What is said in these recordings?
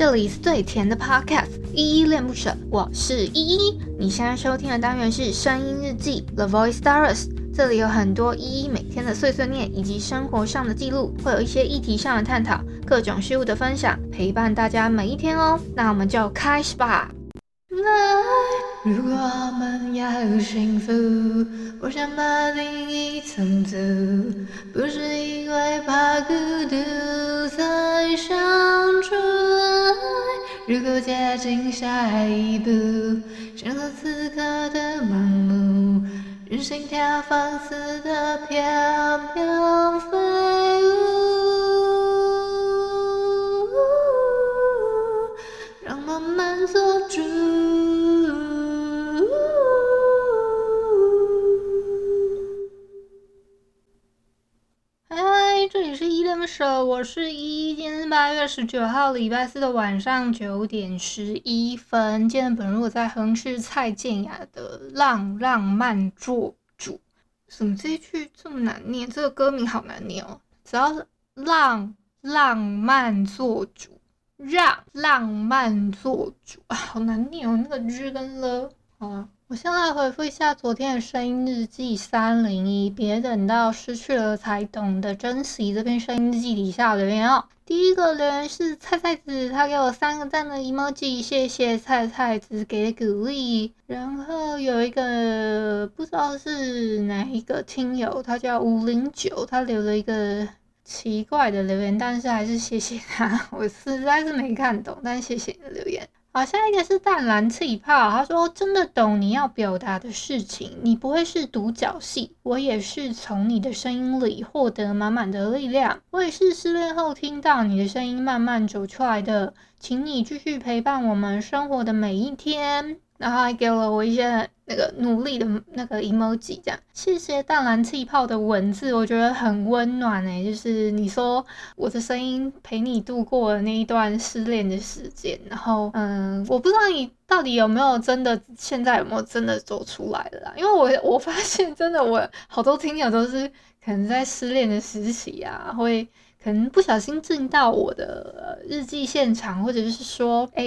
这里是最甜的 Podcast，依依恋不舍，我是依依。你现在收听的单元是声音日记 The Voice Diaries，这里有很多依依每天的碎碎念以及生活上的记录，会有一些议题上的探讨，各种事物的分享，陪伴大家每一天哦。那我们就开始吧。如果我们要幸福，我想把定义层次，不是因为怕孤独才相处。如果接近下一步，选择此刻的盲目，任心跳放肆的飘飘飞舞，让我们做主。嗨，这里是一的手，我是一。八月十九号，礼拜四的晚上九点十一分。今天本日我在哼是蔡健雅的《浪浪漫做主》。什么这一句这么难念？这个歌名好难念哦。只要是浪浪慢做主，让浪漫做主啊，好难念哦。那个日跟了，好。我先来回复一下昨天的声音日记三零一，别等到失去了才懂得珍惜。这篇声音日记底下留言哦，第一个留言是菜菜子，他给我三个赞的 emoji，谢谢菜菜子给鼓励。然后有一个不知道是哪一个听友，他叫五零九，他留了一个奇怪的留言，但是还是谢谢他，我实在是没看懂，但谢谢你的留言。好，下一个是淡蓝气泡。他说：“真的懂你要表达的事情，你不会是独角戏，我也是从你的声音里获得满满的力量。我也是失恋后听到你的声音慢慢走出来的，请你继续陪伴我们生活的每一天。”然后还给了我一些那个努力的那个 emoji，这样，谢谢淡蓝气泡的文字，我觉得很温暖诶，就是你说我的声音陪你度过了那一段失恋的时间，然后嗯，我不知道你到底有没有真的现在有没有真的走出来了啦，因为我我发现真的我好多听友都是可能在失恋的时期啊，会。可能不小心进到我的日记现场，或者是说，哎、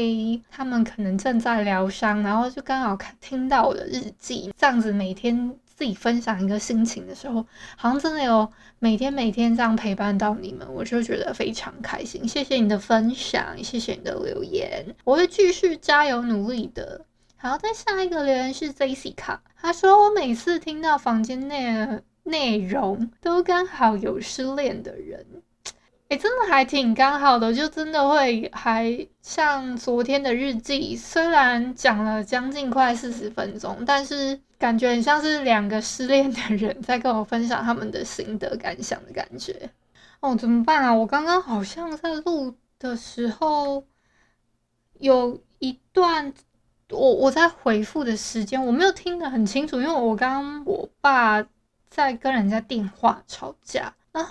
他们可能正在疗伤，然后就刚好看听到我的日记，这样子每天自己分享一个心情的时候，好像真的有每天每天这样陪伴到你们，我就觉得非常开心。谢谢你的分享，谢谢你的留言，我会继续加油努力的。好，再下一个留言是 Jessica，他说我每次听到房间内内容，都刚好有失恋的人。欸、真的还挺刚好的，就真的会还像昨天的日记，虽然讲了将近快四十分钟，但是感觉很像是两个失恋的人在跟我分享他们的心得感想的感觉。哦，怎么办啊？我刚刚好像在录的时候有一段我我在回复的时间，我没有听得很清楚，因为我刚我爸在跟人家电话吵架，然后。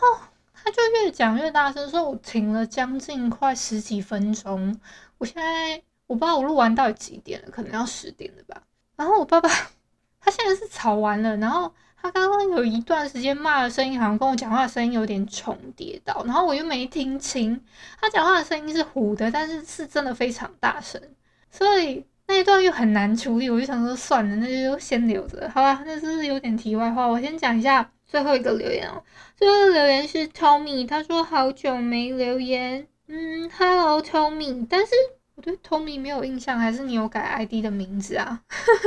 他就越讲越大声，说我停了将近快十几分钟。我现在我不知道我录完到底几点了，可能要十点了吧。然后我爸爸他现在是吵完了，然后他刚刚有一段时间骂的声音，好像跟我讲话的声音有点重叠到，然后我又没听清。他讲话的声音是糊的，但是是真的非常大声，所以那一段又很难处理。我就想说算了，那就先留着，好吧？那是有点题外话，我先讲一下。最后一个留言哦，最后一个留言是 Tommy，他说好久没留言，嗯，Hello Tommy，但是我对 Tommy 没有印象，还是你有改 ID 的名字啊？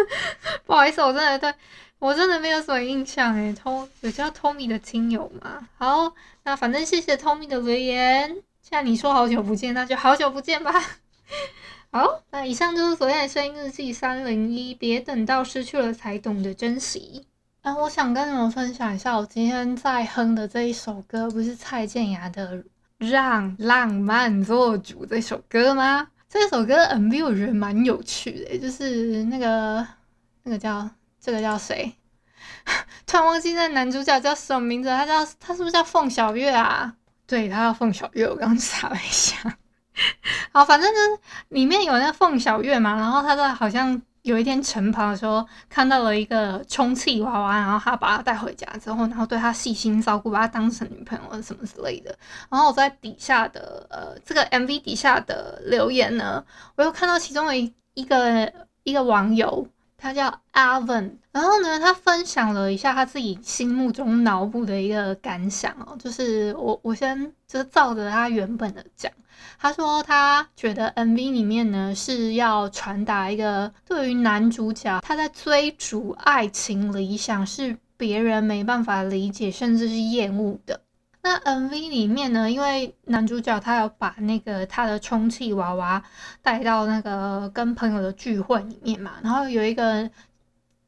不好意思，我真的对我真的没有什么印象诶，Tom 有叫 Tommy 的亲友吗？好，那反正谢谢 Tommy 的留言，既然你说好久不见，那就好久不见吧。好，那以上就是昨天的声音日记三零一，别等到失去了才懂得珍惜。啊，我想跟你们分享一下，我今天在哼的这一首歌，不是蔡健雅的《让浪漫做主》这首歌吗？这首歌 MV 我觉得蛮有趣的，就是那个那个叫这个叫谁？突然忘记那男主角叫什么名字，他叫他是不是叫凤小岳啊？对，他叫凤小岳，我刚 查了一下。好，反正就是里面有那凤小岳嘛，然后他的好像。有一天晨跑的时候看到了一个充气娃娃，然后他把它带回家之后，然后对他细心照顾，把他当成女朋友什么之类的。然后我在底下的呃这个 MV 底下的留言呢，我又看到其中的一一个一个网友。他叫 Alvin，然后呢，他分享了一下他自己心目中脑补的一个感想哦，就是我我先就是照着他原本的讲，他说他觉得 MV 里面呢是要传达一个对于男主角他在追逐爱情理想是别人没办法理解甚至是厌恶的。那 MV 里面呢，因为男主角他有把那个他的充气娃娃带到那个跟朋友的聚会里面嘛，然后有一个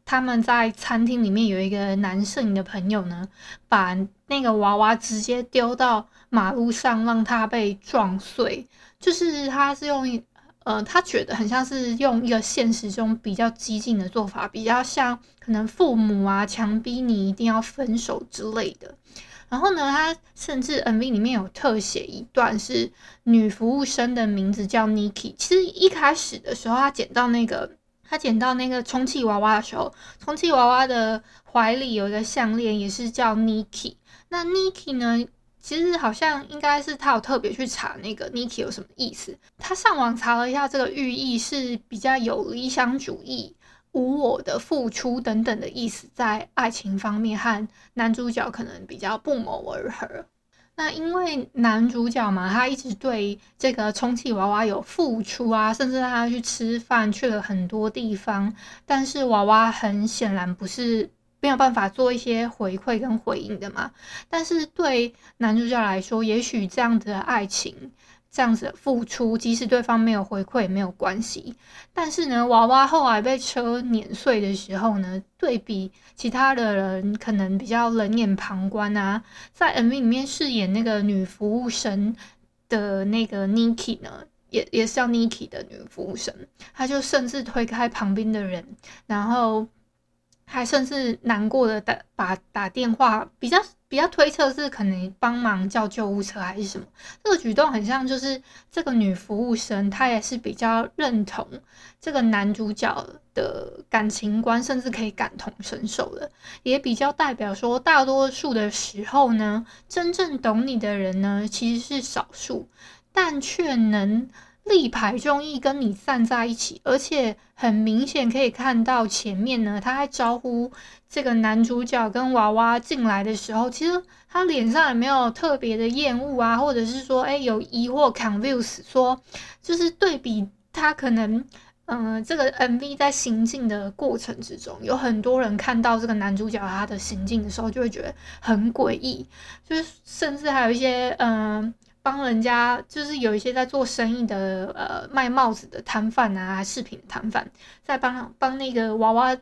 他们在餐厅里面有一个男摄影的朋友呢，把那个娃娃直接丢到马路上，让他被撞碎。就是他是用呃，他觉得很像是用一个现实中比较激进的做法，比较像可能父母啊强逼你一定要分手之类的。然后呢，他甚至 MV 里面有特写一段，是女服务生的名字叫 Niki。其实一开始的时候，他捡到那个他捡到那个充气娃娃的时候，充气娃娃的怀里有一个项链，也是叫 Niki。那 Niki 呢，其实好像应该是他有特别去查那个 Niki 有什么意思。他上网查了一下，这个寓意是比较有理想主义。无我的付出等等的意思，在爱情方面和男主角可能比较不谋而合。那因为男主角嘛，他一直对这个充气娃娃有付出啊，甚至他去吃饭去了很多地方，但是娃娃很显然不是没有办法做一些回馈跟回应的嘛。但是对男主角来说，也许这样的爱情。这样子的付出，即使对方没有回馈也没有关系。但是呢，娃娃后来被车碾碎的时候呢，对比其他的人可能比较冷眼旁观啊，在 MV 里面饰演那个女服务生的那个 Nikki 呢，也也是叫 Nikki 的女服务生，她就甚至推开旁边的人，然后还甚至难过的打把打电话比较。比较推测是可能帮忙叫救护车还是什么，这个举动很像就是这个女服务生，她也是比较认同这个男主角的感情观，甚至可以感同身受的，也比较代表说大多数的时候呢，真正懂你的人呢其实是少数，但却能。力排众议跟你站在一起，而且很明显可以看到前面呢，他在招呼这个男主角跟娃娃进来的时候，其实他脸上也没有特别的厌恶啊，或者是说，哎，有疑惑，confuse，说就是对比他可能，嗯、这个 MV 在行进的过程之中，有很多人看到这个男主角他的行进的时候，就会觉得很诡异，就是甚至还有一些，嗯、帮人家就是有一些在做生意的，呃，卖帽子的摊贩啊，饰品摊贩，在帮帮那个娃娃，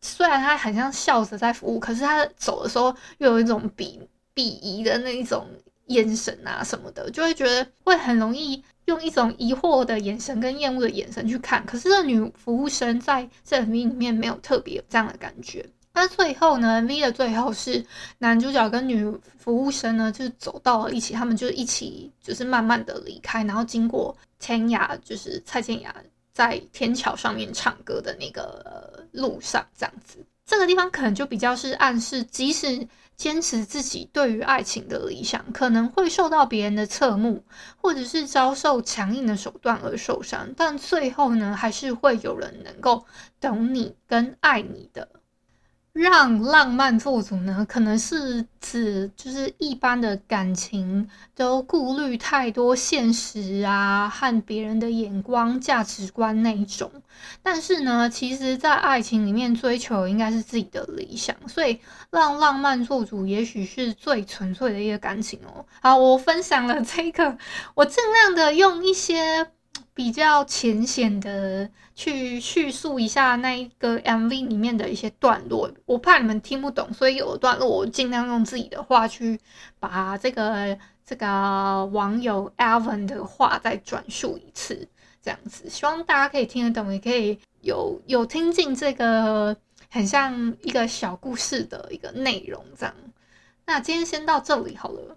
虽然他很像笑着在服务，可是他走的时候又有一种鄙鄙夷的那一种眼神啊什么的，就会觉得会很容易用一种疑惑的眼神跟厌恶的眼神去看。可是这女服务生在这里面没有特别有这样的感觉。那最后呢？V 的最后是男主角跟女服务生呢，就走到了一起，他们就一起就是慢慢的离开，然后经过天涯，就是蔡健雅在天桥上面唱歌的那个路上，这样子，这个地方可能就比较是暗示，即使坚持自己对于爱情的理想，可能会受到别人的侧目，或者是遭受强硬的手段而受伤，但最后呢，还是会有人能够懂你跟爱你的。让浪漫做主呢，可能是指就是一般的感情都顾虑太多现实啊和别人的眼光价值观那一种，但是呢，其实，在爱情里面追求应该是自己的理想，所以让浪漫做主也许是最纯粹的一个感情哦。好，我分享了这个，我尽量的用一些。比较浅显的去叙述一下那一个 MV 里面的一些段落，我怕你们听不懂，所以有段落我尽量用自己的话去把这个这个网友 Alvin 的话再转述一次，这样子，希望大家可以听得懂，也可以有有听进这个很像一个小故事的一个内容，这样。那今天先到这里好了。